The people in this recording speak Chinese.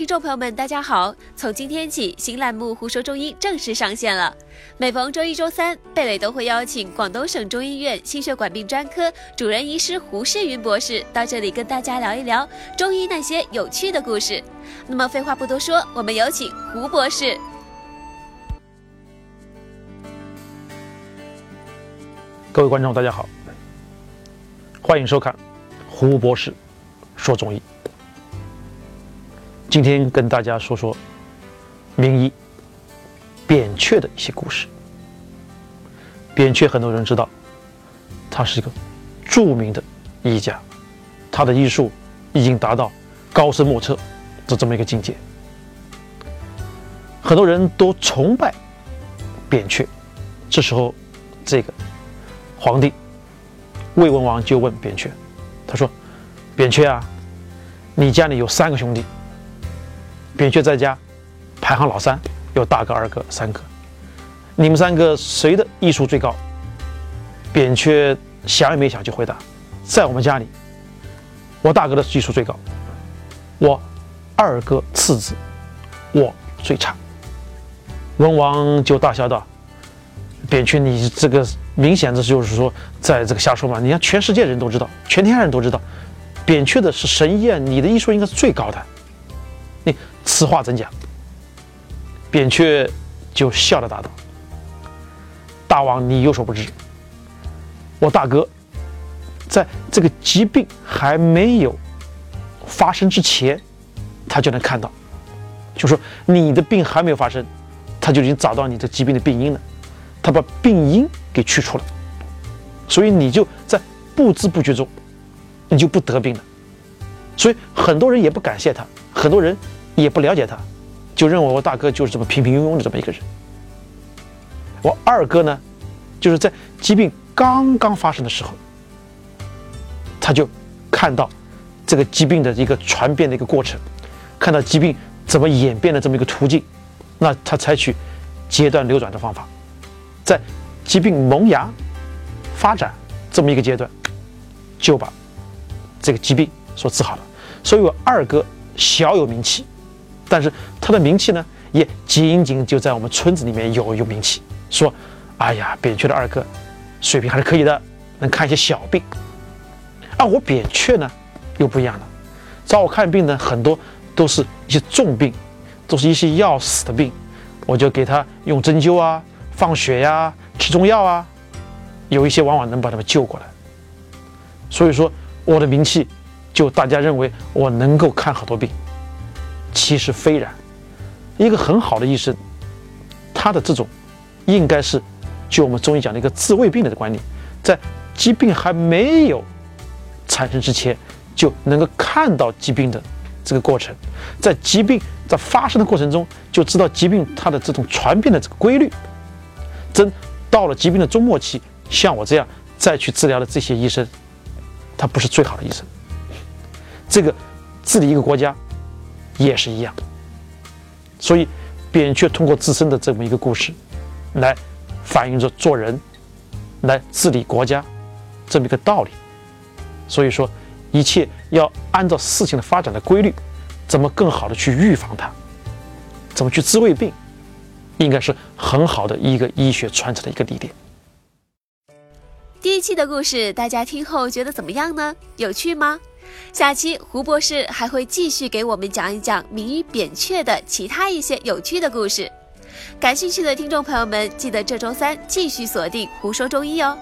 听众朋友们，大家好！从今天起，新栏目《胡说中医》正式上线了。每逢周一、周三，贝蕾都会邀请广东省中医院心血管病专科主任医师胡世云博士到这里跟大家聊一聊中医那些有趣的故事。那么，废话不多说，我们有请胡博士。各位观众，大家好，欢迎收看胡博士说中医。今天跟大家说说名医扁鹊的一些故事。扁鹊很多人知道，他是一个著名的医家，他的医术已经达到高深莫测的这么一个境界，很多人都崇拜扁鹊。这时候，这个皇帝魏文王就问扁鹊，他说：“扁鹊啊，你家里有三个兄弟。”扁鹊在家排行老三，有大哥、二哥、三哥。你们三个谁的医术最高？扁鹊想也没想就回答：在我们家里，我大哥的技术最高，我二哥次子，我最差。文王就大笑道：“扁鹊，你这个明显的就是说在这个瞎说嘛！你看全世界人都知道，全天下人都知道，扁鹊的是神医啊，你的医术应该是最高的。”此话怎讲？扁鹊就笑着答道：“大王，你有所不知，我大哥在这个疾病还没有发生之前，他就能看到，就说你的病还没有发生，他就已经找到你这疾病的病因了，他把病因给去除了，所以你就在不知不觉中，你就不得病了。所以很多人也不感谢他。”很多人也不了解他，就认为我大哥就是这么平平庸庸的这么一个人。我二哥呢，就是在疾病刚刚发生的时候，他就看到这个疾病的一个传变的一个过程，看到疾病怎么演变的这么一个途径，那他采取阶段流转的方法，在疾病萌芽、发展这么一个阶段，就把这个疾病所治好了。所以，我二哥。小有名气，但是他的名气呢，也仅仅就在我们村子里面有有名气。说，哎呀，扁鹊的二哥水平还是可以的，能看一些小病。而我扁鹊呢，又不一样了，找我看病呢，很多都是一些重病，都是一些要死的病，我就给他用针灸啊、放血呀、吃中药啊，有一些往往能把他们救过来。所以说，我的名气。就大家认为我能够看好多病，其实非然。一个很好的医生，他的这种应该是就我们中医讲的一个治未病的观念，在疾病还没有产生之前，就能够看到疾病的这个过程，在疾病在发生的过程中，就知道疾病它的这种传变的这个规律。真到了疾病的终末期，像我这样再去治疗的这些医生，他不是最好的医生。这个治理一个国家也是一样，所以扁鹊通过自身的这么一个故事，来反映着做人、来治理国家这么一个道理。所以说，一切要按照事情的发展的规律，怎么更好的去预防它，怎么去治胃病，应该是很好的一个医学传承的一个理念。第一期的故事，大家听后觉得怎么样呢？有趣吗？下期胡博士还会继续给我们讲一讲名医扁鹊的其他一些有趣的故事。感兴趣的听众朋友们，记得这周三继续锁定《胡说中医》哦。